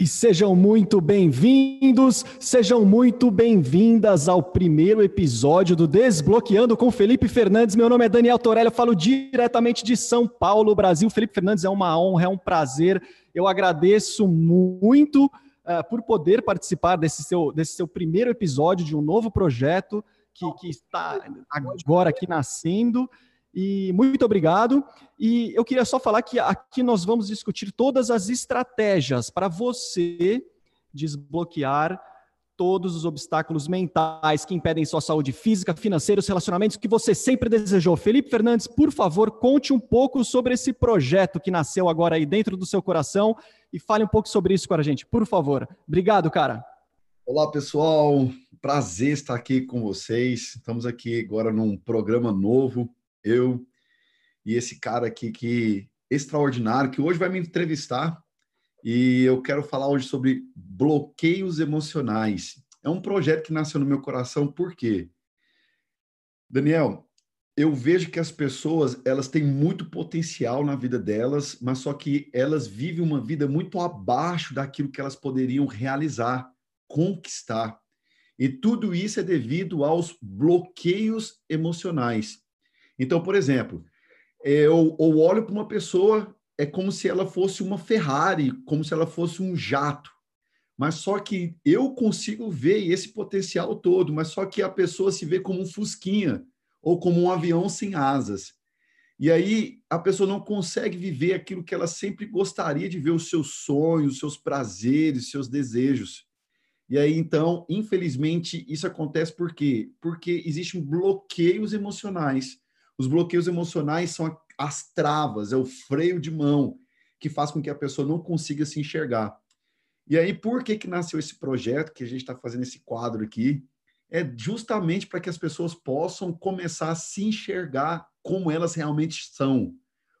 E sejam muito bem-vindos, sejam muito bem-vindas ao primeiro episódio do Desbloqueando com Felipe Fernandes. Meu nome é Daniel Torelli, eu falo diretamente de São Paulo, Brasil. Felipe Fernandes, é uma honra, é um prazer. Eu agradeço muito uh, por poder participar desse seu, desse seu primeiro episódio de um novo projeto que, que está agora aqui nascendo. E muito obrigado. E eu queria só falar que aqui nós vamos discutir todas as estratégias para você desbloquear todos os obstáculos mentais que impedem sua saúde física, financeira, os relacionamentos que você sempre desejou. Felipe Fernandes, por favor, conte um pouco sobre esse projeto que nasceu agora aí dentro do seu coração e fale um pouco sobre isso com a gente, por favor. Obrigado, cara. Olá, pessoal. Prazer estar aqui com vocês. Estamos aqui agora num programa novo eu e esse cara aqui que extraordinário, que hoje vai me entrevistar. E eu quero falar hoje sobre bloqueios emocionais. É um projeto que nasceu no meu coração, por quê? Daniel, eu vejo que as pessoas, elas têm muito potencial na vida delas, mas só que elas vivem uma vida muito abaixo daquilo que elas poderiam realizar, conquistar. E tudo isso é devido aos bloqueios emocionais. Então, por exemplo, eu, eu olho para uma pessoa, é como se ela fosse uma Ferrari, como se ela fosse um jato. Mas só que eu consigo ver esse potencial todo, mas só que a pessoa se vê como um fusquinha ou como um avião sem asas. E aí a pessoa não consegue viver aquilo que ela sempre gostaria de ver, os seus sonhos, os seus prazeres, seus desejos. E aí, então, infelizmente, isso acontece por quê? Porque existem bloqueios emocionais os bloqueios emocionais são as travas, é o freio de mão que faz com que a pessoa não consiga se enxergar. E aí, por que, que nasceu esse projeto, que a gente está fazendo esse quadro aqui? É justamente para que as pessoas possam começar a se enxergar como elas realmente são,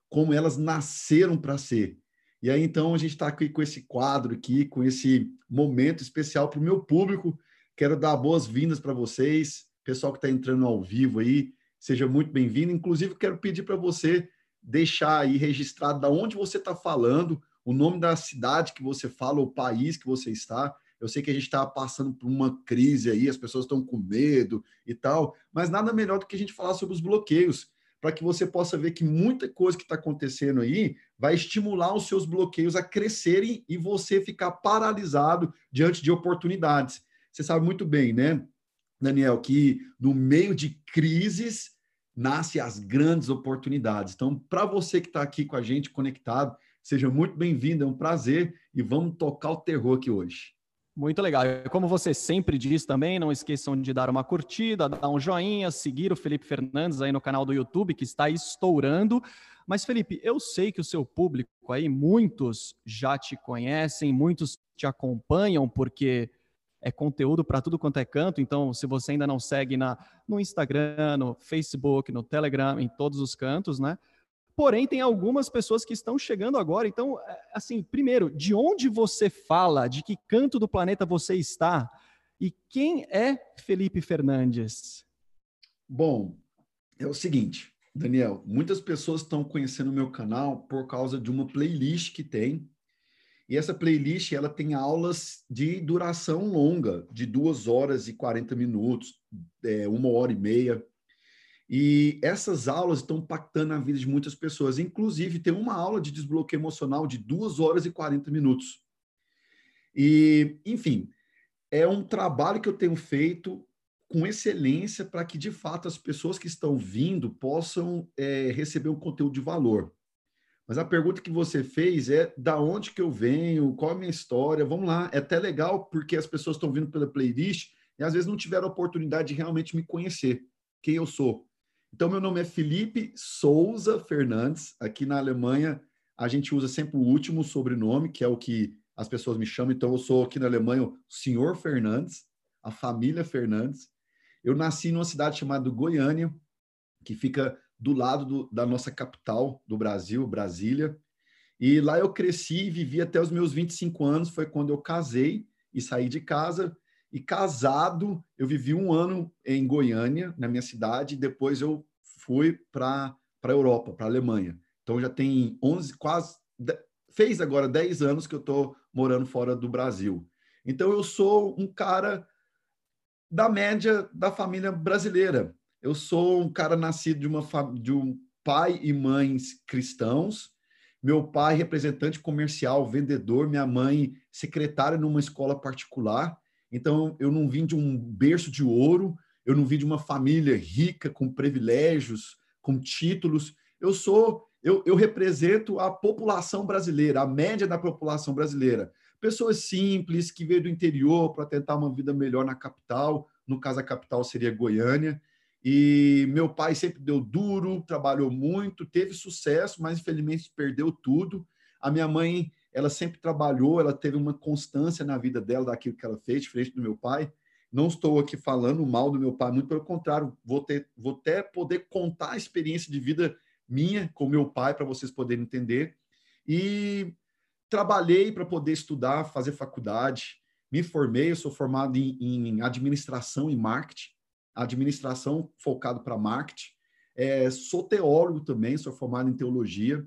como elas nasceram para ser. E aí, então, a gente está aqui com esse quadro aqui, com esse momento especial para o meu público. Quero dar boas-vindas para vocês, pessoal que está entrando ao vivo aí, Seja muito bem-vindo. Inclusive, quero pedir para você deixar aí registrado da onde você está falando, o nome da cidade que você fala, o país que você está. Eu sei que a gente está passando por uma crise aí, as pessoas estão com medo e tal, mas nada melhor do que a gente falar sobre os bloqueios, para que você possa ver que muita coisa que está acontecendo aí vai estimular os seus bloqueios a crescerem e você ficar paralisado diante de oportunidades. Você sabe muito bem, né? Daniel, que no meio de crises nasce as grandes oportunidades. Então, para você que está aqui com a gente conectado, seja muito bem-vindo, é um prazer e vamos tocar o terror aqui hoje. Muito legal. Como você sempre diz também, não esqueçam de dar uma curtida, dar um joinha, seguir o Felipe Fernandes aí no canal do YouTube, que está estourando. Mas, Felipe, eu sei que o seu público aí, muitos já te conhecem, muitos te acompanham, porque é conteúdo para tudo quanto é canto. Então, se você ainda não segue na, no Instagram, no Facebook, no Telegram, em todos os cantos, né? Porém, tem algumas pessoas que estão chegando agora. Então, é, assim, primeiro, de onde você fala, de que canto do planeta você está e quem é Felipe Fernandes? Bom, é o seguinte, Daniel, muitas pessoas estão conhecendo o meu canal por causa de uma playlist que tem e essa playlist ela tem aulas de duração longa, de duas horas e 40 minutos, é, uma hora e meia. E essas aulas estão impactando a vida de muitas pessoas. Inclusive, tem uma aula de desbloqueio emocional de duas horas e 40 minutos. E, enfim, é um trabalho que eu tenho feito com excelência para que, de fato, as pessoas que estão vindo possam é, receber um conteúdo de valor. Mas a pergunta que você fez é da onde que eu venho, qual a minha história. Vamos lá, é até legal porque as pessoas estão vindo pela playlist e às vezes não tiveram a oportunidade de realmente me conhecer, quem eu sou. Então, meu nome é Felipe Souza Fernandes. Aqui na Alemanha, a gente usa sempre o último sobrenome, que é o que as pessoas me chamam. Então, eu sou aqui na Alemanha o senhor Fernandes, a família Fernandes. Eu nasci numa cidade chamada Goiânia, que fica do lado do, da nossa capital do Brasil, Brasília. E lá eu cresci e vivi até os meus 25 anos, foi quando eu casei e saí de casa. E casado, eu vivi um ano em Goiânia, na minha cidade, e depois eu fui para a Europa, para a Alemanha. Então já tem 11, quase, fez agora 10 anos que eu estou morando fora do Brasil. Então, eu sou um cara da média da família brasileira. Eu sou um cara nascido de, uma, de um pai e mães cristãos. Meu pai, representante comercial, vendedor, minha mãe, secretária numa escola particular. Então, eu não vim de um berço de ouro, eu não vim de uma família rica, com privilégios, com títulos. Eu sou, eu, eu represento a população brasileira, a média da população brasileira pessoas simples que veio do interior para tentar uma vida melhor na capital. No caso, a capital seria Goiânia. E meu pai sempre deu duro, trabalhou muito, teve sucesso, mas infelizmente perdeu tudo. A minha mãe, ela sempre trabalhou, ela teve uma constância na vida dela daquilo que ela fez, diferente do meu pai. Não estou aqui falando mal do meu pai, muito pelo contrário, vou, ter, vou até poder contar a experiência de vida minha com meu pai para vocês poderem entender. E trabalhei para poder estudar, fazer faculdade, me formei, eu sou formado em, em administração e marketing, administração focado para marketing. É, sou teólogo também, sou formado em teologia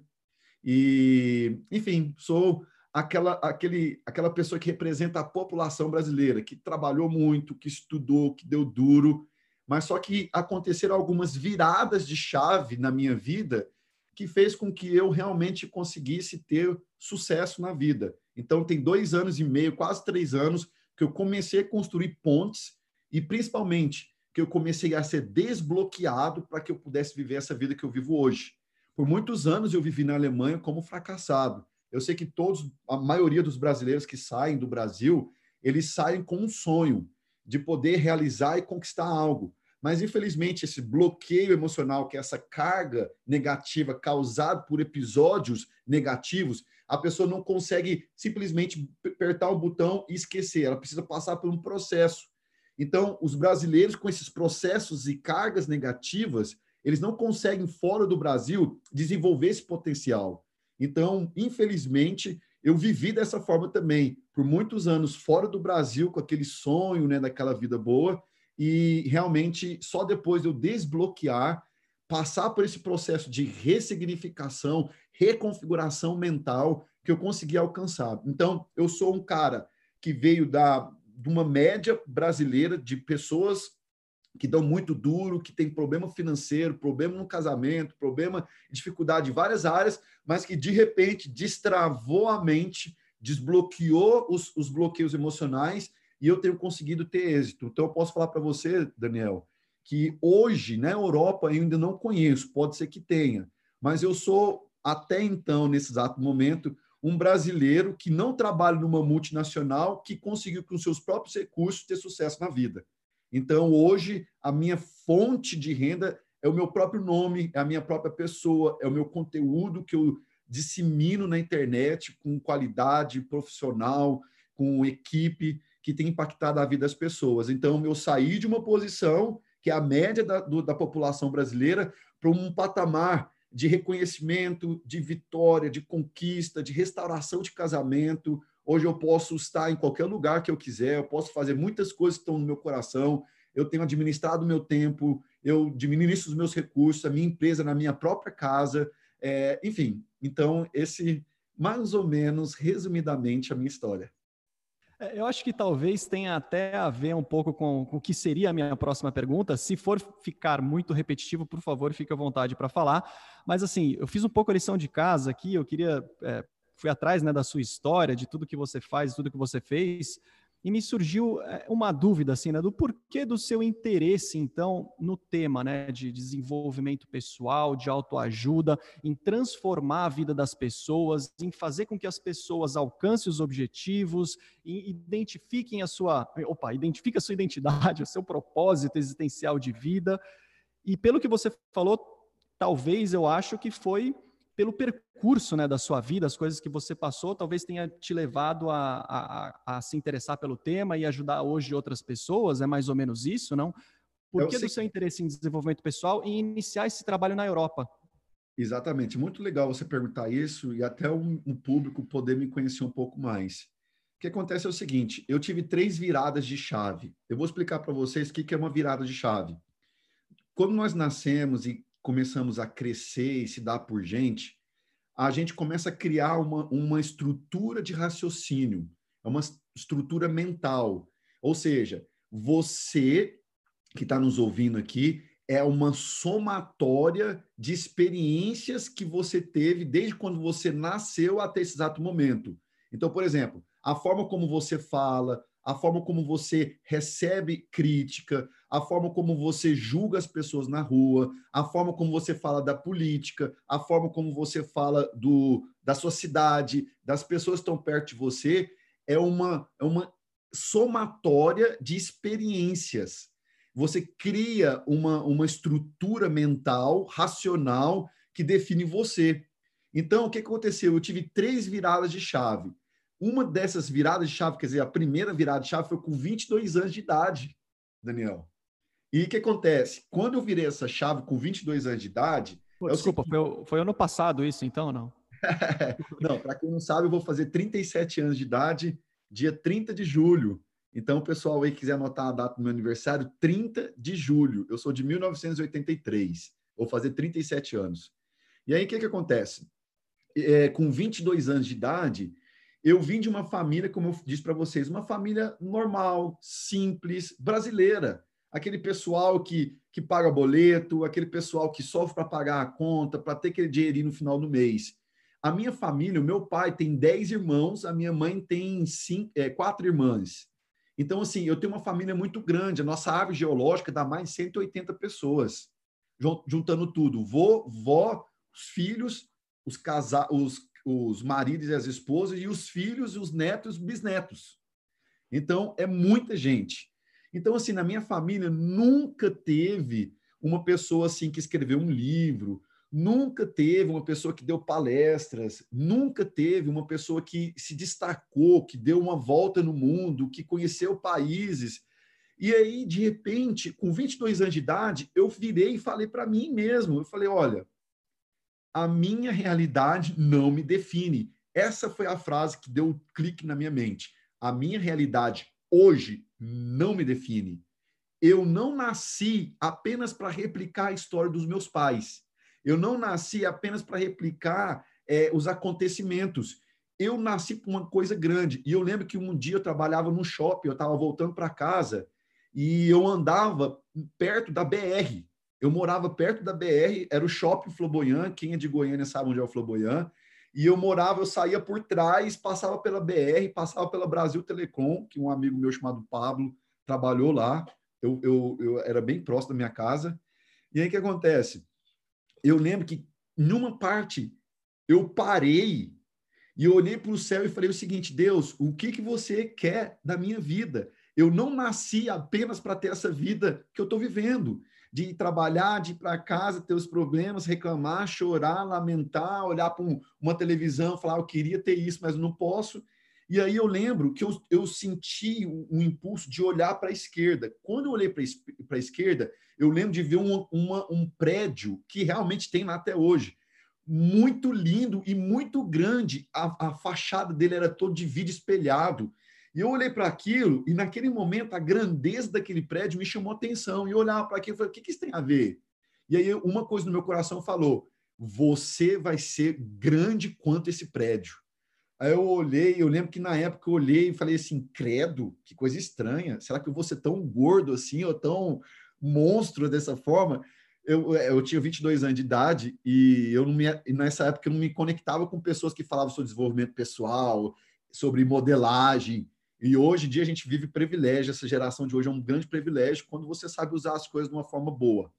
e, enfim, sou aquela, aquele, aquela pessoa que representa a população brasileira, que trabalhou muito, que estudou, que deu duro, mas só que aconteceram algumas viradas de chave na minha vida que fez com que eu realmente conseguisse ter sucesso na vida. Então, tem dois anos e meio, quase três anos, que eu comecei a construir pontes e, principalmente, que eu comecei a ser desbloqueado para que eu pudesse viver essa vida que eu vivo hoje. Por muitos anos eu vivi na Alemanha como fracassado. Eu sei que todos, a maioria dos brasileiros que saem do Brasil, eles saem com um sonho de poder realizar e conquistar algo. Mas, infelizmente, esse bloqueio emocional, que é essa carga negativa causada por episódios negativos, a pessoa não consegue simplesmente apertar o botão e esquecer. Ela precisa passar por um processo. Então, os brasileiros, com esses processos e cargas negativas, eles não conseguem, fora do Brasil, desenvolver esse potencial. Então, infelizmente, eu vivi dessa forma também, por muitos anos fora do Brasil, com aquele sonho né, daquela vida boa, e realmente só depois de eu desbloquear, passar por esse processo de ressignificação, reconfiguração mental que eu consegui alcançar. Então, eu sou um cara que veio da de uma média brasileira de pessoas que dão muito duro, que tem problema financeiro, problema no casamento, problema, dificuldade em várias áreas, mas que de repente destravou a mente, desbloqueou os, os bloqueios emocionais e eu tenho conseguido ter êxito. Então, eu posso falar para você, Daniel, que hoje na Europa eu ainda não conheço, pode ser que tenha, mas eu sou, até então, nesse exato momento, um brasileiro que não trabalha numa multinacional que conseguiu, com seus próprios recursos, ter sucesso na vida. Então, hoje, a minha fonte de renda é o meu próprio nome, é a minha própria pessoa, é o meu conteúdo que eu dissemino na internet com qualidade profissional, com equipe que tem impactado a vida das pessoas. Então, eu saí de uma posição que é a média da, do, da população brasileira para um patamar de reconhecimento, de vitória, de conquista, de restauração de casamento. Hoje eu posso estar em qualquer lugar que eu quiser, eu posso fazer muitas coisas que estão no meu coração. Eu tenho administrado meu tempo, eu administro os meus recursos, a minha empresa na minha própria casa. É, enfim, então, esse, mais ou menos, resumidamente, a minha história. É, eu acho que talvez tenha até a ver um pouco com, o que seria a minha próxima pergunta. Se for ficar muito repetitivo, por favor, fique à vontade para falar. Mas assim, eu fiz um pouco a lição de casa aqui, eu queria. É, fui atrás né, da sua história, de tudo que você faz, tudo que você fez e me surgiu eh, uma dúvida assim, né, do porquê do seu interesse então no tema, né, de desenvolvimento pessoal, de autoajuda, em transformar a vida das pessoas, em fazer com que as pessoas alcancem os objetivos, e identifiquem a sua, opa, identifique a sua identidade, o seu propósito existencial de vida. E pelo que você falou, talvez eu acho que foi pelo percurso né, da sua vida, as coisas que você passou, talvez tenha te levado a, a, a, se interessar pelo tema e ajudar hoje outras pessoas, é mais ou menos isso, não? Por que do seu interesse em desenvolvimento pessoal e iniciar esse trabalho na Europa? Exatamente, muito legal você perguntar isso e até um, um público poder me conhecer um pouco mais. O que acontece é o seguinte: eu tive três viradas de chave. Eu vou explicar para vocês o que é uma virada de chave. Quando nós nascemos e começamos a crescer e se dar por gente, a gente começa a criar uma, uma estrutura de raciocínio, é uma estrutura mental. Ou seja, você que está nos ouvindo aqui é uma somatória de experiências que você teve desde quando você nasceu até esse exato momento. Então, por exemplo, a forma como você fala, a forma como você recebe crítica, a forma como você julga as pessoas na rua, a forma como você fala da política, a forma como você fala do, da sua cidade, das pessoas que estão perto de você, é uma, é uma somatória de experiências. Você cria uma, uma estrutura mental, racional, que define você. Então, o que aconteceu? Eu tive três viradas de chave. Uma dessas viradas de chave, quer dizer, a primeira virada de chave foi com 22 anos de idade, Daniel. E o que acontece? Quando eu virei essa chave com 22 anos de idade. Pô, é desculpa, foi, foi, ano passado isso, então, não? não, para quem não sabe, eu vou fazer 37 anos de idade, dia 30 de julho. Então, o pessoal aí quiser anotar a data do meu aniversário, 30 de julho. Eu sou de 1983. Vou fazer 37 anos. E aí, o que, que acontece? É, com 22 anos de idade, eu vim de uma família, como eu disse para vocês, uma família normal, simples, brasileira. Aquele pessoal que, que paga boleto, aquele pessoal que sofre para pagar a conta, para ter aquele dinheirinho no final do mês. A minha família, o meu pai tem dez irmãos, a minha mãe tem cinco, é, quatro irmãs. Então, assim, eu tenho uma família muito grande. A nossa árvore geológica dá mais de 180 pessoas, juntando tudo: vô, vó, os filhos, os, casa os os maridos e as esposas, e os filhos, os netos, os bisnetos. Então, é muita gente. Então, assim, na minha família nunca teve uma pessoa assim que escreveu um livro, nunca teve uma pessoa que deu palestras, nunca teve uma pessoa que se destacou, que deu uma volta no mundo, que conheceu países. E aí, de repente, com 22 anos de idade, eu virei e falei para mim mesmo, eu falei, olha, a minha realidade não me define. Essa foi a frase que deu um clique na minha mente. A minha realidade hoje não me define. Eu não nasci apenas para replicar a história dos meus pais. Eu não nasci apenas para replicar é, os acontecimentos. Eu nasci para uma coisa grande. E eu lembro que um dia eu trabalhava no shopping, eu estava voltando para casa e eu andava perto da BR. Eu morava perto da BR, era o Shopping Floboyan, quem é de Goiânia sabe onde é o Floboyan, e eu morava, eu saía por trás, passava pela BR, passava pela Brasil Telecom, que um amigo meu chamado Pablo trabalhou lá, eu, eu, eu era bem próximo da minha casa, e aí o que acontece? Eu lembro que numa parte eu parei e olhei para o céu e falei o seguinte: Deus, o que, que você quer da minha vida? Eu não nasci apenas para ter essa vida que eu estou vivendo de trabalhar, de ir para casa, ter os problemas, reclamar, chorar, lamentar, olhar para um, uma televisão, falar, eu queria ter isso, mas não posso. E aí eu lembro que eu, eu senti um, um impulso de olhar para a esquerda. Quando eu olhei para a esquerda, eu lembro de ver um, uma, um prédio que realmente tem lá até hoje. Muito lindo e muito grande. A, a fachada dele era todo de vidro espelhado. E eu olhei para aquilo e naquele momento a grandeza daquele prédio me chamou atenção. E eu olhava para aquilo e falei, o que, que isso tem a ver? E aí uma coisa no meu coração falou, você vai ser grande quanto esse prédio. Aí eu olhei, eu lembro que na época eu olhei e falei assim, credo, que coisa estranha. Será que eu vou ser tão gordo assim, ou tão monstro dessa forma? Eu, eu tinha 22 anos de idade e eu não me, nessa época eu não me conectava com pessoas que falavam sobre desenvolvimento pessoal, sobre modelagem. E hoje em dia a gente vive privilégio, essa geração de hoje é um grande privilégio quando você sabe usar as coisas de uma forma boa.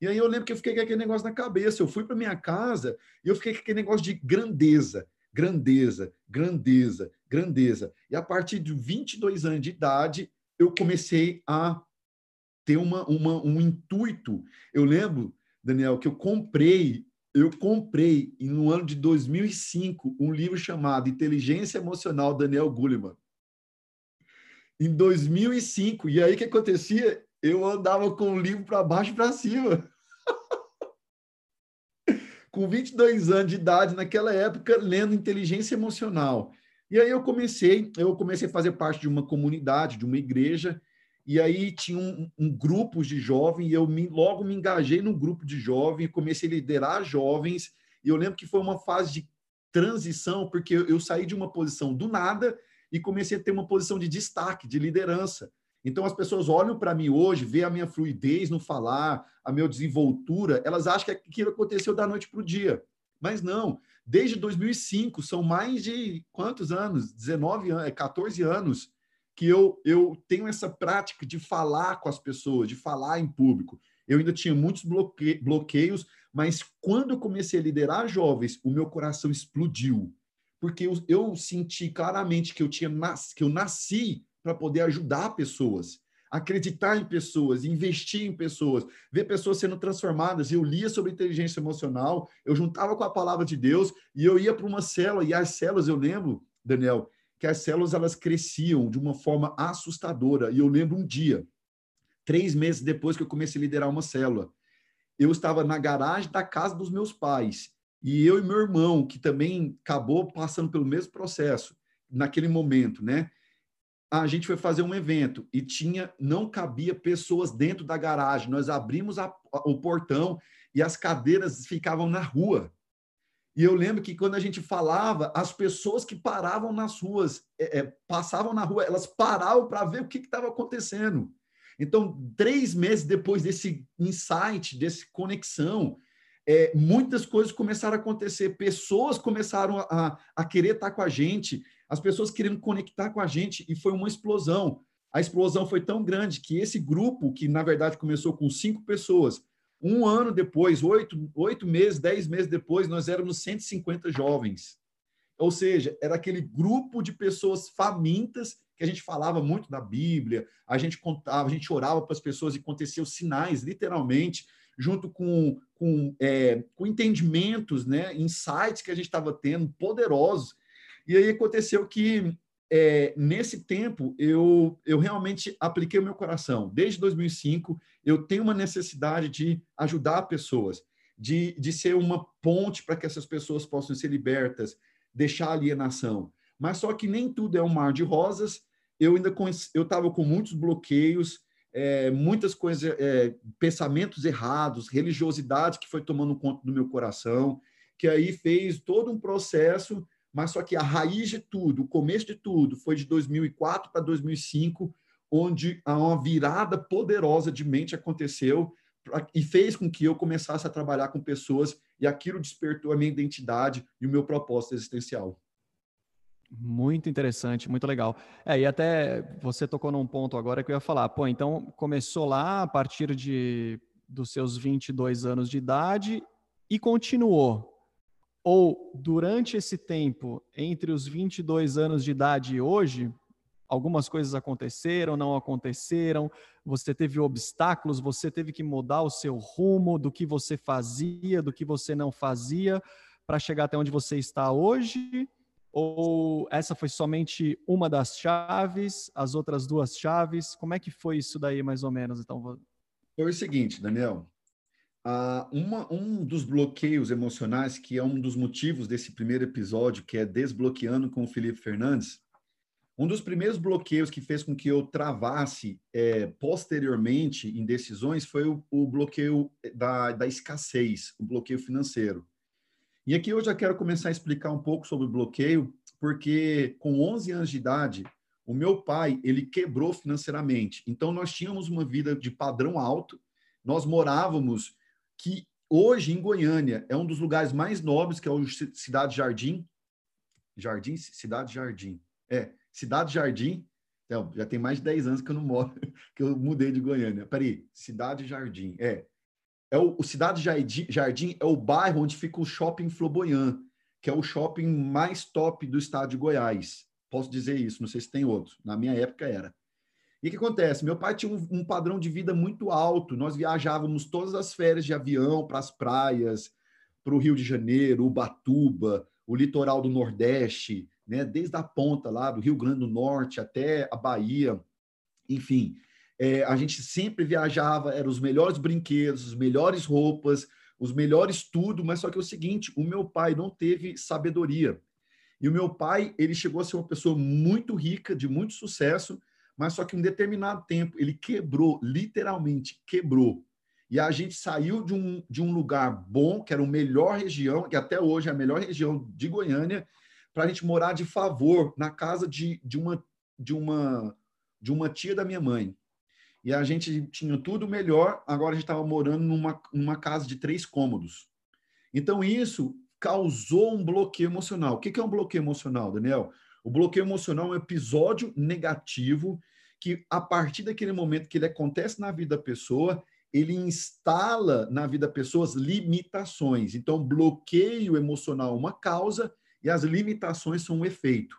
E aí eu lembro que eu fiquei com aquele negócio na cabeça. Eu fui para minha casa e eu fiquei com aquele negócio de grandeza, grandeza, grandeza, grandeza. E a partir de 22 anos de idade, eu comecei a ter uma, uma, um intuito. Eu lembro, Daniel, que eu comprei, eu comprei no ano de 2005 um livro chamado Inteligência Emocional Daniel Goleman em 2005. E aí o que acontecia? Eu andava com o livro para baixo e para cima. com 22 anos de idade, naquela época, lendo inteligência emocional. E aí eu comecei, eu comecei a fazer parte de uma comunidade, de uma igreja, e aí tinha um, um grupo de jovens, e eu me, logo me engajei num grupo de jovens, comecei a liderar jovens, E eu lembro que foi uma fase de transição, porque eu, eu saí de uma posição do nada e comecei a ter uma posição de destaque, de liderança. Então as pessoas olham para mim hoje, vê a minha fluidez no falar, a minha desenvoltura, elas acham que aquilo aconteceu da noite para o dia. Mas não, desde 2005, são mais de quantos anos? 19 anos, 14 anos que eu, eu tenho essa prática de falar com as pessoas, de falar em público. Eu ainda tinha muitos bloque bloqueios, mas quando eu comecei a liderar jovens, o meu coração explodiu, porque eu, eu senti claramente que eu tinha nas, que eu nasci para poder ajudar pessoas, acreditar em pessoas, investir em pessoas, ver pessoas sendo transformadas. Eu lia sobre inteligência emocional, eu juntava com a palavra de Deus e eu ia para uma célula e as células eu lembro, Daniel, que as células elas cresciam de uma forma assustadora. E eu lembro um dia, três meses depois que eu comecei a liderar uma célula, eu estava na garagem da casa dos meus pais e eu e meu irmão, que também acabou passando pelo mesmo processo naquele momento, né? A gente foi fazer um evento e tinha, não cabia pessoas dentro da garagem. Nós abrimos a, o portão e as cadeiras ficavam na rua. E eu lembro que quando a gente falava, as pessoas que paravam nas ruas, é, é, passavam na rua, elas paravam para ver o que estava acontecendo. Então, três meses depois desse insight, dessa conexão, é, muitas coisas começaram a acontecer, pessoas começaram a, a querer estar com a gente, as pessoas querendo conectar com a gente, e foi uma explosão. A explosão foi tão grande que esse grupo, que na verdade começou com cinco pessoas, um ano depois, oito, oito meses, dez meses depois, nós éramos 150 jovens. Ou seja, era aquele grupo de pessoas famintas que a gente falava muito da Bíblia, a gente contava, a gente orava para as pessoas e acontecia os sinais, literalmente junto com, com, é, com entendimentos, né, insights que a gente estava tendo, poderosos. E aí aconteceu que, é, nesse tempo, eu, eu realmente apliquei o meu coração. Desde 2005, eu tenho uma necessidade de ajudar pessoas, de, de ser uma ponte para que essas pessoas possam ser libertas, deixar a alienação. Mas só que nem tudo é um mar de rosas. Eu ainda eu estava com muitos bloqueios, é, muitas coisas, é, pensamentos errados, religiosidade que foi tomando conta do meu coração, que aí fez todo um processo, mas só que a raiz de tudo, o começo de tudo, foi de 2004 para 2005, onde uma virada poderosa de mente aconteceu e fez com que eu começasse a trabalhar com pessoas e aquilo despertou a minha identidade e o meu propósito existencial. Muito interessante, muito legal. É, e até você tocou num ponto agora que eu ia falar, pô, então começou lá a partir de dos seus 22 anos de idade e continuou. Ou durante esse tempo, entre os 22 anos de idade e hoje, algumas coisas aconteceram, não aconteceram, você teve obstáculos, você teve que mudar o seu rumo do que você fazia, do que você não fazia, para chegar até onde você está hoje ou essa foi somente uma das chaves, as outras duas chaves? Como é que foi isso daí, mais ou menos? Então, foi o seguinte, Daniel. Uh, uma, um dos bloqueios emocionais, que é um dos motivos desse primeiro episódio, que é Desbloqueando com o Felipe Fernandes, um dos primeiros bloqueios que fez com que eu travasse é, posteriormente em decisões foi o, o bloqueio da, da escassez, o bloqueio financeiro. E aqui eu já quero começar a explicar um pouco sobre bloqueio, porque com 11 anos de idade, o meu pai, ele quebrou financeiramente. Então nós tínhamos uma vida de padrão alto. Nós morávamos que hoje em Goiânia é um dos lugares mais nobres, que é o Cidade Jardim. Jardim, Cidade Jardim. É, Cidade Jardim. Então, já tem mais de 10 anos que eu não moro, que eu mudei de Goiânia. Peraí, Cidade Jardim. É, é o, o Cidade Jardim, é o bairro onde fica o Shopping Floboyan, que é o shopping mais top do estado de Goiás. Posso dizer isso, não sei se tem outro. Na minha época era. E o que acontece? Meu pai tinha um, um, padrão de vida muito alto. Nós viajávamos todas as férias de avião para as praias, para o Rio de Janeiro, Ubatuba, o litoral do Nordeste, né? desde a ponta lá do Rio Grande do Norte até a Bahia. Enfim, é, a gente sempre viajava, eram os melhores brinquedos, as melhores roupas, os melhores tudo, mas só que é o seguinte, o meu pai não teve sabedoria. E o meu pai, ele chegou a ser uma pessoa muito rica, de muito sucesso, mas só que em um determinado tempo ele quebrou, literalmente quebrou. E a gente saiu de um, de um lugar bom, que era a melhor região, que até hoje é a melhor região de Goiânia, para a gente morar de favor na casa de, de, uma, de, uma, de uma tia da minha mãe. E a gente tinha tudo melhor, agora a gente estava morando numa, numa casa de três cômodos. Então, isso causou um bloqueio emocional. O que é um bloqueio emocional, Daniel? O bloqueio emocional é um episódio negativo que, a partir daquele momento que ele acontece na vida da pessoa, ele instala na vida da pessoa as limitações. Então, bloqueio emocional é uma causa e as limitações são um efeito.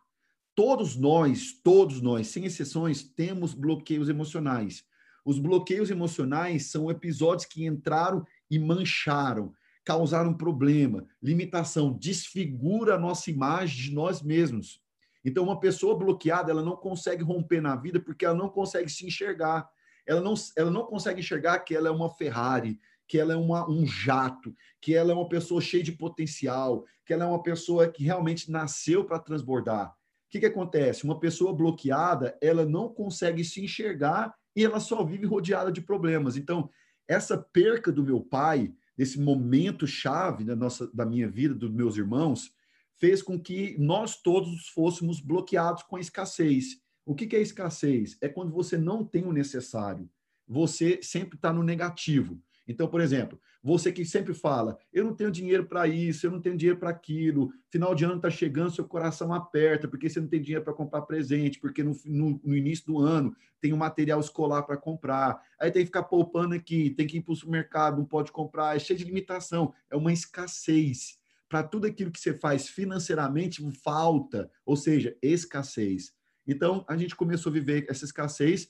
Todos nós, todos nós, sem exceções, temos bloqueios emocionais. Os bloqueios emocionais são episódios que entraram e mancharam, causaram problema, limitação, desfigura a nossa imagem de nós mesmos. Então, uma pessoa bloqueada, ela não consegue romper na vida porque ela não consegue se enxergar. Ela não, ela não consegue enxergar que ela é uma Ferrari, que ela é uma, um jato, que ela é uma pessoa cheia de potencial, que ela é uma pessoa que realmente nasceu para transbordar. O que, que acontece? Uma pessoa bloqueada, ela não consegue se enxergar e ela só vive rodeada de problemas. Então, essa perca do meu pai, desse momento chave da nossa da minha vida, dos meus irmãos, fez com que nós todos fôssemos bloqueados com a escassez. O que, que é escassez? É quando você não tem o necessário. Você sempre está no negativo. Então, por exemplo, você que sempre fala, eu não tenho dinheiro para isso, eu não tenho dinheiro para aquilo, final de ano está chegando, seu coração aperta, porque você não tem dinheiro para comprar presente, porque no, no, no, início do ano tem um material escolar para comprar, aí tem que ficar poupando aqui, tem que ir para o supermercado, não pode comprar, é cheio de limitação, é uma escassez. Para tudo aquilo que você faz financeiramente, falta, ou seja, escassez. Então, a gente começou a viver essa escassez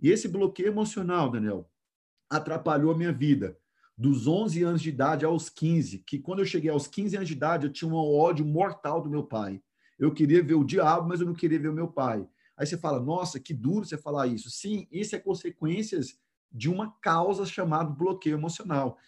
e esse bloqueio emocional, Daniel, atrapalhou a minha vida. Dos 11 anos de idade aos 15, que quando eu cheguei aos 15 anos de idade, eu tinha um ódio mortal do meu pai. Eu queria ver o diabo, mas eu não queria ver o meu pai. Aí você fala, nossa, que duro você falar isso. Sim, isso é consequências de uma causa chamada bloqueio emocional.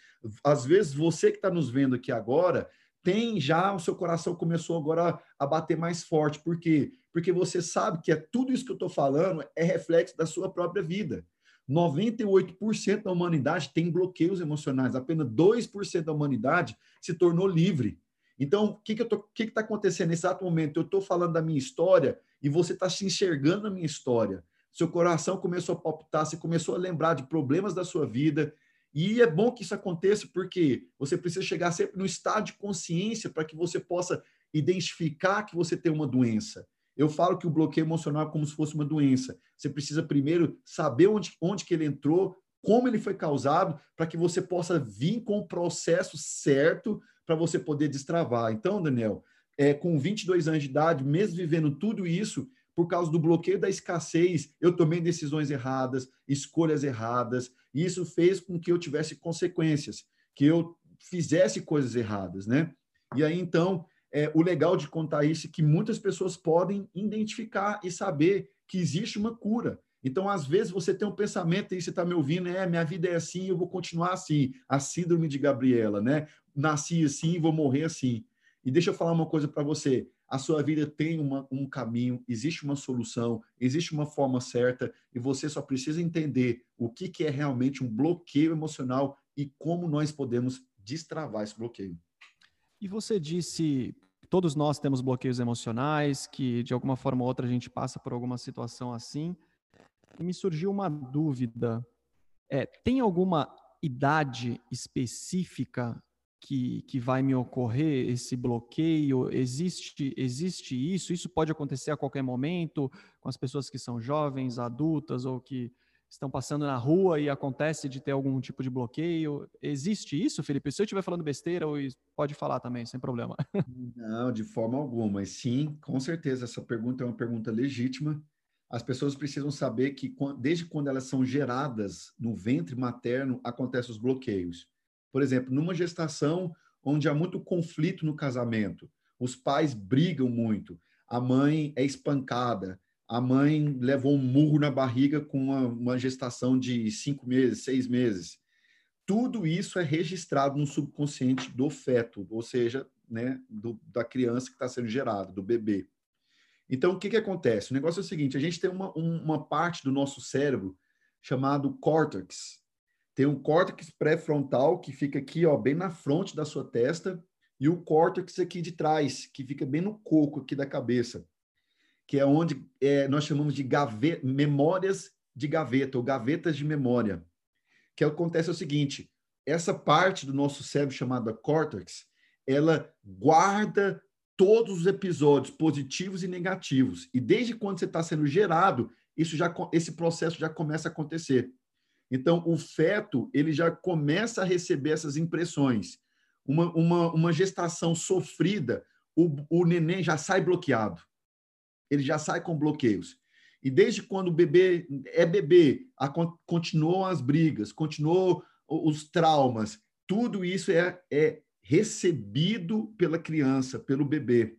Às vezes, você que está nos vendo aqui agora, tem já, o seu coração começou agora a bater mais forte. Por quê? Porque você sabe que é tudo isso que eu estou falando é reflexo da sua própria vida. 98% da humanidade tem bloqueios emocionais, apenas 2% da humanidade se tornou livre. Então, o que está que que tá acontecendo nesse exato momento? Eu estou falando da minha história e você está se enxergando na minha história. Seu coração começou a palpitar, você começou a lembrar de problemas da sua vida. E é bom que isso aconteça porque você precisa chegar sempre no estado de consciência para que você possa identificar que você tem uma doença. Eu falo que o bloqueio emocional é como se fosse uma doença. Você precisa primeiro saber onde, onde que ele entrou, como ele foi causado, para que você possa vir com o processo certo para você poder destravar. Então, Daniel, é, com 22 anos de idade, mesmo vivendo tudo isso, por causa do bloqueio da escassez, eu tomei decisões erradas, escolhas erradas, e isso fez com que eu tivesse consequências, que eu fizesse coisas erradas, né? E aí, então, é, o legal de contar isso é que muitas pessoas podem identificar e saber que existe uma cura. Então, às vezes, você tem um pensamento e você está me ouvindo, é, minha vida é assim, eu vou continuar assim. A síndrome de Gabriela, né? Nasci assim, vou morrer assim. E deixa eu falar uma coisa para você. A sua vida tem uma, um caminho, existe uma solução, existe uma forma certa, e você só precisa entender o que, que é realmente um bloqueio emocional e como nós podemos destravar esse bloqueio. E você disse todos nós temos bloqueios emocionais, que de alguma forma ou outra a gente passa por alguma situação assim. E me surgiu uma dúvida. É, tem alguma idade específica que, que vai me ocorrer esse bloqueio? Existe, existe isso? Isso pode acontecer a qualquer momento com as pessoas que são jovens, adultas ou que estão passando na rua e acontece de ter algum tipo de bloqueio. Existe isso, Felipe? Se eu estiver falando besteira, pode falar também, sem problema. Não, de forma alguma. Sim, com certeza, essa pergunta é uma pergunta legítima. As pessoas precisam saber que desde quando elas são geradas no ventre materno, acontecem os bloqueios. Por exemplo, numa gestação onde há muito conflito no casamento, os pais brigam muito, a mãe é espancada, a mãe levou um murro na barriga com uma, uma gestação de cinco meses, seis meses. Tudo isso é registrado no subconsciente do feto, ou seja, né, do, da criança que está sendo gerada, do bebê. Então, o que, que acontece? O negócio é o seguinte: a gente tem uma, uma parte do nosso cérebro chamado córtex, Tem um córtex pré-frontal que fica aqui, ó, bem na frente da sua testa, e o córtex aqui de trás, que fica bem no coco aqui da cabeça, que é onde é, nós chamamos de gaveta, memórias de gaveta, ou gavetas de memória. Que acontece é o seguinte, essa parte do nosso cérebro chamada córtex, ela guarda todos os episódios positivos e negativos. E desde quando você está sendo gerado, isso já, esse processo já começa a acontecer. Então, o feto ele já começa a receber essas impressões. Uma, uma, uma gestação sofrida, o, o neném já sai bloqueado. Ele já sai com bloqueios. E desde quando o bebê é bebê, a, continuam as brigas, continuam os traumas, tudo isso é, é recebido pela criança, pelo bebê.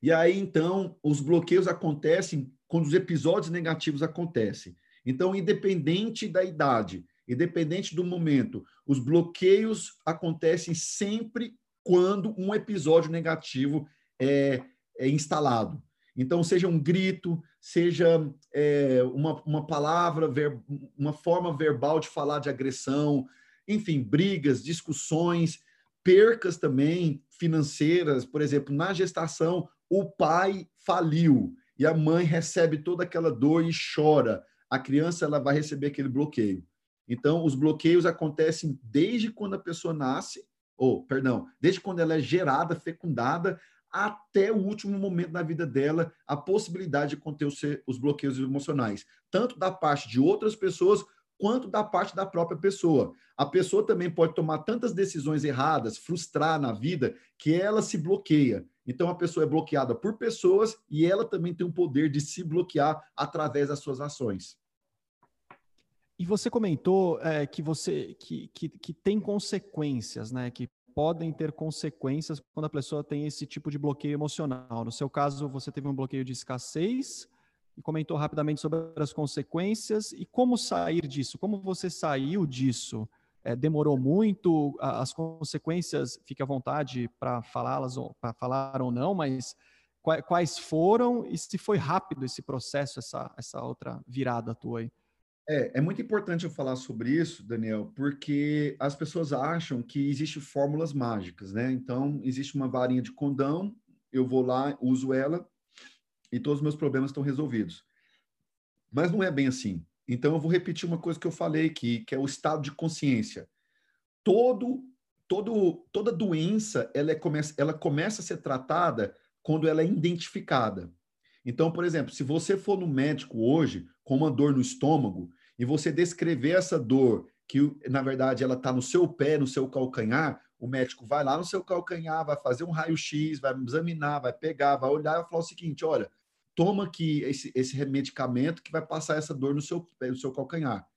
E aí, então, os bloqueios acontecem quando os episódios negativos acontecem. Então, independente da idade, independente do momento, os bloqueios acontecem sempre quando um episódio negativo é, é instalado. Então, seja um grito, seja é, uma, uma palavra, ver, uma forma verbal de falar de agressão, enfim, brigas, discussões, percas também financeiras. Por exemplo, na gestação, o pai faliu e a mãe recebe toda aquela dor e chora a criança ela vai receber aquele bloqueio. Então, os bloqueios acontecem desde quando a pessoa nasce, ou, perdão, desde quando ela é gerada, fecundada, até o último momento da vida dela, a possibilidade de conter os bloqueios emocionais, tanto da parte de outras pessoas quanto da parte da própria pessoa. A pessoa também pode tomar tantas decisões erradas, frustrar na vida, que ela se bloqueia. Então a pessoa é bloqueada por pessoas e ela também tem o poder de se bloquear através das suas ações. E você comentou é, que você que, que, que tem consequências, né? Que podem ter consequências quando a pessoa tem esse tipo de bloqueio emocional. No seu caso, você teve um bloqueio de escassez e comentou rapidamente sobre as consequências e como sair disso. Como você saiu disso? É, demorou muito? As consequências, fique à vontade para falá-las, para falar ou não, mas quais foram e se foi rápido esse processo, essa, essa outra virada tua aí? É, é muito importante eu falar sobre isso, Daniel, porque as pessoas acham que existem fórmulas mágicas, né? Então, existe uma varinha de condão, eu vou lá, uso ela e todos os meus problemas estão resolvidos. Mas não é bem assim. Então, eu vou repetir uma coisa que eu falei aqui, que é o estado de consciência. Todo, todo, toda doença, ela, é, ela começa a ser tratada quando ela é identificada. Então, por exemplo, se você for no médico hoje com uma dor no estômago e você descrever essa dor, que na verdade ela está no seu pé, no seu calcanhar, o médico vai lá no seu calcanhar, vai fazer um raio-x, vai examinar, vai pegar, vai olhar e vai falar o seguinte: olha, toma aqui esse, esse medicamento que vai passar essa dor no seu, no seu calcanhar.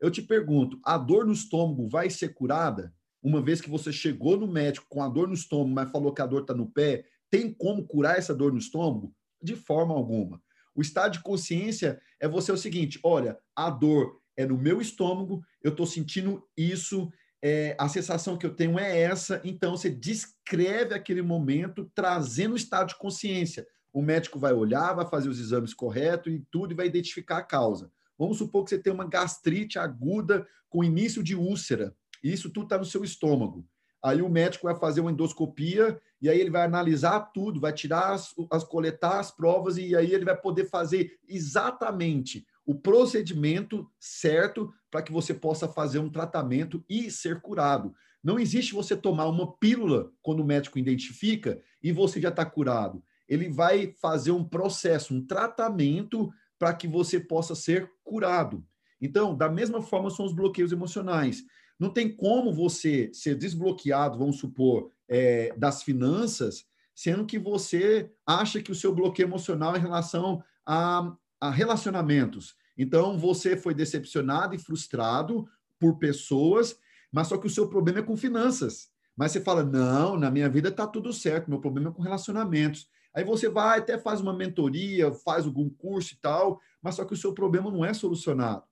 Eu te pergunto, a dor no estômago vai ser curada? Uma vez que você chegou no médico com a dor no estômago, mas falou que a dor está no pé, tem como curar essa dor no estômago? De forma alguma. O estado de consciência é você o seguinte: olha, a dor é no meu estômago, eu estou sentindo isso, é, a sensação que eu tenho é essa, então você descreve aquele momento trazendo o estado de consciência. O médico vai olhar, vai fazer os exames corretos e tudo e vai identificar a causa. Vamos supor que você tem uma gastrite aguda com início de úlcera. Isso tudo está no seu estômago. Aí o médico vai fazer uma endoscopia e aí ele vai analisar tudo, vai tirar as, as coletar as provas e aí ele vai poder fazer exatamente o procedimento certo para que você possa fazer um tratamento e ser curado. Não existe você tomar uma pílula quando o médico identifica e você já está curado. Ele vai fazer um processo, um tratamento para que você possa ser curado. Então, da mesma forma, são os bloqueios emocionais. Não tem como você ser desbloqueado, vamos supor, é, das finanças, sendo que você acha que o seu bloqueio emocional é em relação a, a relacionamentos. Então, você foi decepcionado e frustrado por pessoas, mas só que o seu problema é com finanças. Mas você fala, não, na minha vida está tudo certo, meu problema é com relacionamentos. Aí você vai, até faz uma mentoria, faz algum curso e tal, mas só que o seu problema não é solucionado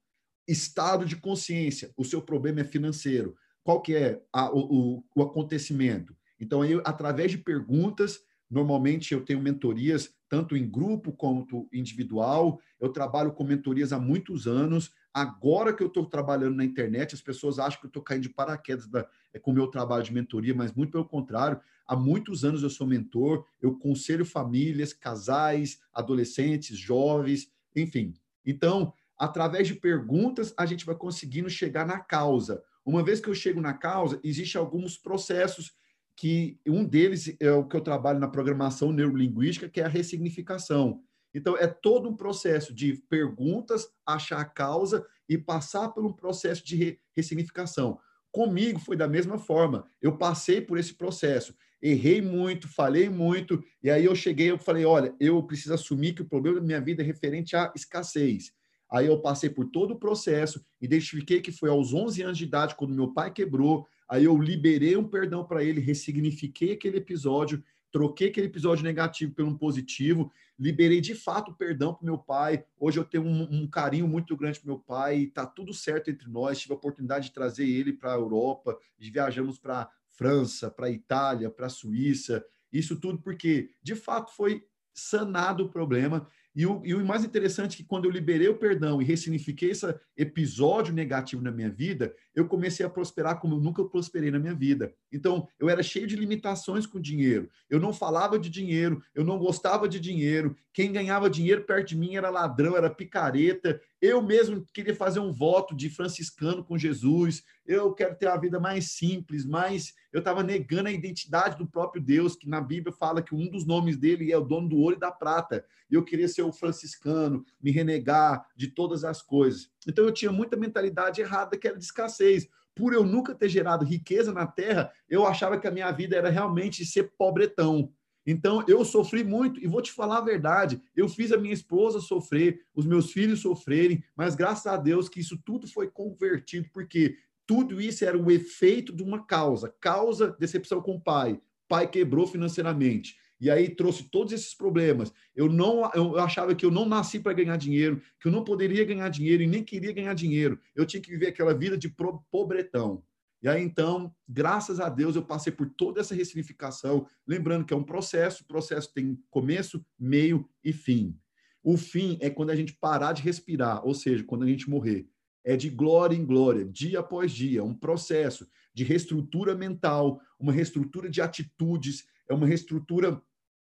estado de consciência. O seu problema é financeiro. Qual que é a, o, o, acontecimento? Então, eu, através de perguntas, normalmente eu tenho mentorias tanto em grupo quanto individual. Eu trabalho com mentorias há muitos anos. Agora que eu estou trabalhando na internet, as pessoas acham que eu estou caindo de paraquedas da, é, com o meu trabalho de mentoria, mas muito pelo contrário. Há muitos anos eu sou mentor, eu conselho famílias, casais, adolescentes, jovens, enfim. Então, através de perguntas, a gente vai conseguindo chegar na causa. Uma vez que eu chego na causa, existem alguns processos que um deles é o que eu trabalho na programação neurolinguística, que é a ressignificação. Então, é todo um processo de perguntas, achar a causa e passar por um processo de ressignificação. Comigo foi da mesma forma. Eu passei por esse processo. Errei muito, falei muito, e aí eu cheguei, eu falei, olha, eu preciso assumir que o problema da minha vida é referente à escassez. Aí eu passei por todo o processo, identifiquei que foi aos 11 anos de idade, quando meu pai quebrou, aí eu liberei um perdão para ele, ressignifiquei aquele episódio, troquei aquele episódio negativo pelo um positivo, liberei de fato perdão para meu pai. Hoje eu tenho um, um carinho muito grande para meu pai, está tudo certo entre nós. Tive a oportunidade de trazer ele para a Europa, viajamos para França, para Itália, para Suíça. Isso tudo porque, de fato, foi sanado o problema e o, e o mais interessante é que quando eu liberei o perdão e ressignifiquei esse episódio negativo na minha vida, eu comecei a prosperar como eu nunca prosperei na minha vida. Então, eu era cheio de limitações com dinheiro. Eu não falava de dinheiro, eu não gostava de dinheiro. Quem ganhava dinheiro perto de mim era ladrão, era picareta. Eu mesmo queria fazer um voto de franciscano com Jesus. Eu quero ter a vida mais simples, mais. Eu estava negando a identidade do próprio Deus, que na Bíblia fala que um dos nomes dele é o dono do ouro e da prata. E eu queria ser o franciscano, me renegar de todas as coisas. Então eu tinha muita mentalidade errada que era de escassez. Por eu nunca ter gerado riqueza na terra, eu achava que a minha vida era realmente ser pobretão. Então, eu sofri muito, e vou te falar a verdade, eu fiz a minha esposa sofrer, os meus filhos sofrerem, mas graças a Deus que isso tudo foi convertido, porque tudo isso era o efeito de uma causa, causa decepção com o pai. Pai quebrou financeiramente. E aí trouxe todos esses problemas. Eu não eu achava que eu não nasci para ganhar dinheiro, que eu não poderia ganhar dinheiro e nem queria ganhar dinheiro. Eu tinha que viver aquela vida de pobretão. E aí, então, graças a Deus, eu passei por toda essa ressignificação, lembrando que é um processo, o processo tem começo, meio e fim. O fim é quando a gente parar de respirar, ou seja, quando a gente morrer. É de glória em glória, dia após dia, um processo de reestrutura mental, uma reestrutura de atitudes, é uma reestrutura,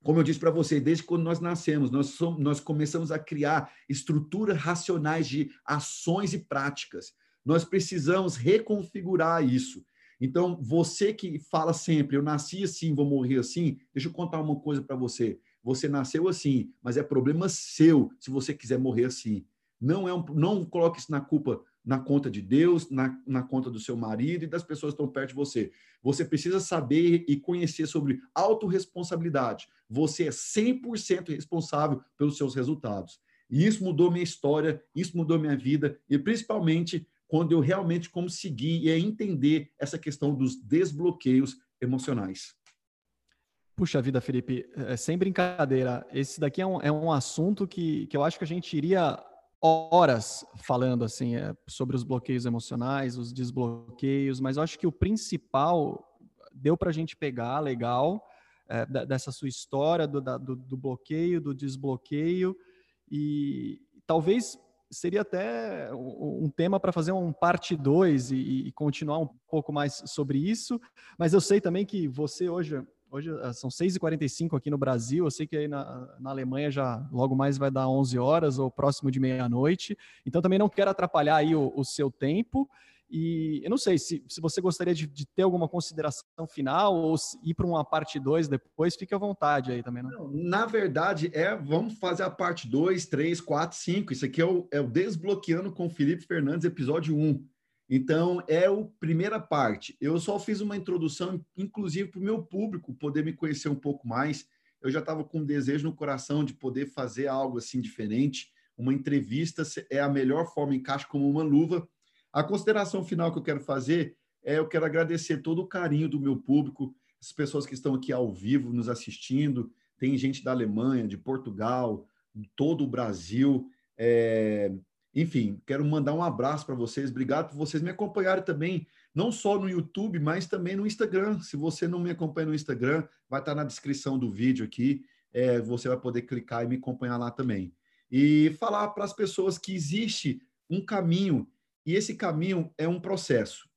como eu disse para você, desde quando nós nascemos, nós, somos, nós começamos a criar estruturas racionais de ações e práticas nós precisamos reconfigurar isso. Então, você que fala sempre, eu nasci assim, vou morrer assim, deixa eu contar uma coisa para você. Você nasceu assim, mas é problema seu se você quiser morrer assim. Não é um, não coloque isso na culpa na conta de Deus, na, na conta do seu marido e das pessoas que estão perto de você. Você precisa saber e conhecer sobre autorresponsabilidade. Você é 100% responsável pelos seus resultados. E isso mudou minha história, isso mudou minha vida e principalmente quando eu realmente consegui entender essa questão dos desbloqueios emocionais. Puxa vida, Felipe, é, sem brincadeira, esse daqui é um, é um assunto que, que eu acho que a gente iria horas falando assim é, sobre os bloqueios emocionais, os desbloqueios, mas eu acho que o principal deu para a gente pegar legal é, dessa sua história do, da, do, do bloqueio, do desbloqueio e talvez seria até um tema para fazer um parte 2 e, e, continuar um pouco mais sobre isso, mas eu sei também que você hoje, hoje ah, são 6h45 aqui no Brasil, eu sei que aí na, na Alemanha já logo mais vai dar 11 horas ou próximo de meia-noite, então também não quero atrapalhar aí o, o seu tempo, e eu não sei se, se você gostaria de, de ter alguma consideração final ou ir para uma parte 2 depois, fique à vontade aí também. Né? Não, na verdade, é vamos fazer a parte 2, 3, 4, 5. Isso aqui é o, é o Desbloqueando com Felipe Fernandes, episódio 1. Então, é a primeira parte. Eu só fiz uma introdução, inclusive, para o meu público poder me conhecer um pouco mais. Eu já estava com um desejo no coração de poder fazer algo assim diferente. Uma entrevista é a melhor forma, encaixa como uma luva a consideração final que eu quero fazer é eu quero agradecer todo o carinho do meu público, as pessoas que estão aqui ao vivo nos assistindo. Tem gente da Alemanha, de Portugal, de todo o Brasil. É... Enfim, quero mandar um abraço para vocês. Obrigado por vocês me acompanharem também, não só no YouTube, mas também no Instagram. Se você não me acompanha no Instagram, vai estar na descrição do vídeo aqui. é, você vai poder clicar e me acompanhar lá também. E falar para as pessoas que existe um caminho, e esse caminho é um processo.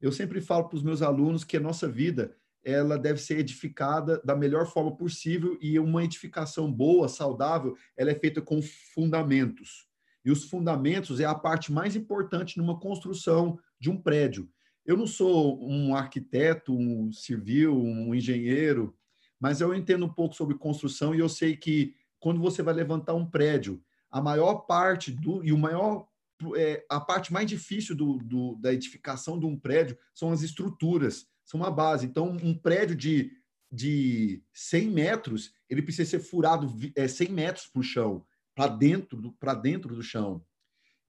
Eu sempre falo para os meus alunos que a nossa vida ela deve ser edificada da melhor forma possível e uma edificação boa, saudável, ela é feita com fundamentos. E os fundamentos é a parte mais importante numa construção de um prédio. Eu não sou um arquiteto, um civil, um engenheiro, mas eu entendo um pouco sobre construção e eu sei que quando você vai levantar um prédio, a maior parte do e o maior é, a parte mais difícil do, do, da edificação de um prédio são as estruturas, são uma base. Então, um prédio de, de 100 metros, ele precisa ser furado é, 100 metros para o chão, para dentro, do, dentro do chão.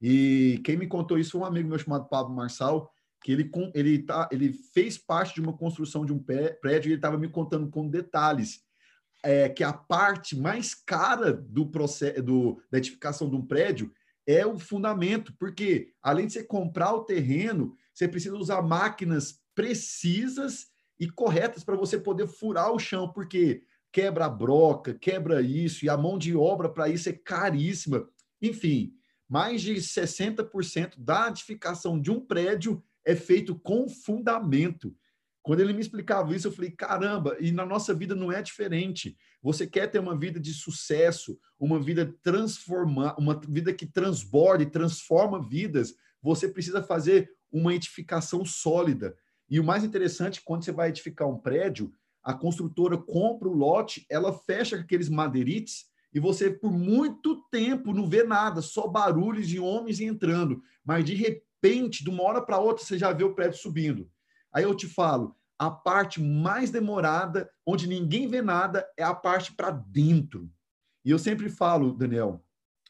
E quem me contou isso foi um amigo meu chamado Pablo Marçal, que ele, ele, tá, ele fez parte de uma construção de um prédio e ele estava me contando com detalhes. É, que a parte mais cara do processo do, da edificação de um prédio é o fundamento, porque além de você comprar o terreno, você precisa usar máquinas precisas e corretas para você poder furar o chão, porque quebra a broca, quebra isso, e a mão de obra para isso é caríssima. Enfim, mais de 60% da edificação de um prédio é feito com fundamento. Quando ele me explicava isso, eu falei: caramba, e na nossa vida não é diferente. Você quer ter uma vida de sucesso, uma vida transformar, uma vida que transborde, transforma vidas, você precisa fazer uma edificação sólida. E o mais interessante, quando você vai edificar um prédio, a construtora compra o lote, ela fecha aqueles madeirites e você, por muito tempo, não vê nada, só barulhos de homens entrando. Mas, de repente, de uma hora para outra, você já vê o prédio subindo. Aí eu te falo, a parte mais demorada, onde ninguém vê nada, é a parte para dentro. E eu sempre falo, Daniel,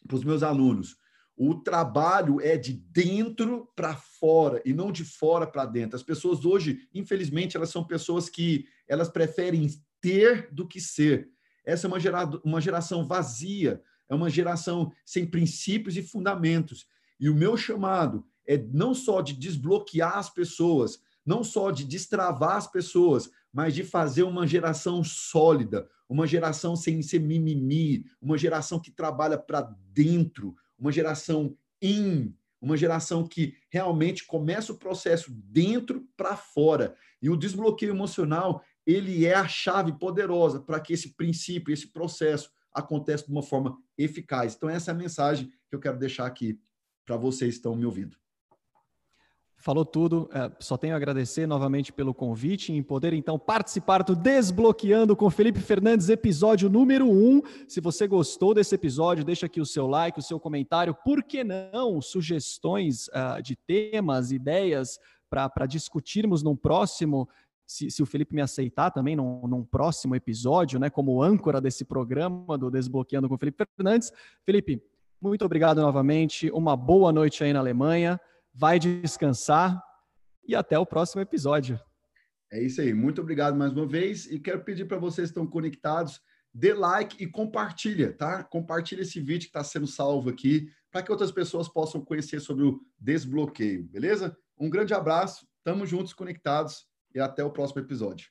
para os meus alunos, o trabalho é de dentro para fora e não de fora para dentro. As pessoas hoje, infelizmente, elas são pessoas que elas preferem ter do que ser. Essa é uma, gera, uma geração vazia, é uma geração sem princípios e fundamentos. E o meu chamado é não só de desbloquear as pessoas, não só de destravar as pessoas, mas de fazer uma geração sólida, uma geração sem ser mimimi, uma geração que trabalha para dentro, uma geração in, uma geração que realmente começa o processo dentro para fora. E o desbloqueio emocional, ele é a chave poderosa para que esse princípio, esse processo aconteça de uma forma eficaz. Então essa é a mensagem que eu quero deixar aqui para vocês que estão me ouvindo. Falou tudo, é, só tenho a agradecer novamente pelo convite em poder então participar do Desbloqueando com Felipe Fernandes, episódio número 1. Um. Se você gostou desse episódio, deixa aqui o seu like, o seu comentário. Por que não sugestões uh, de temas, ideias para discutirmos num próximo se, se, o Felipe me aceitar também num, num, próximo episódio, né, como âncora desse programa do Desbloqueando com Felipe Fernandes. Felipe, muito obrigado novamente. Uma boa noite aí na Alemanha vai descansar e até o próximo episódio. É isso aí. Muito obrigado mais uma vez e quero pedir para vocês que estão conectados, dê like e compartilha, tá? Compartilha esse vídeo que está sendo salvo aqui para que outras pessoas possam conhecer sobre o desbloqueio, beleza? Um grande abraço, estamos juntos conectados e até o próximo episódio.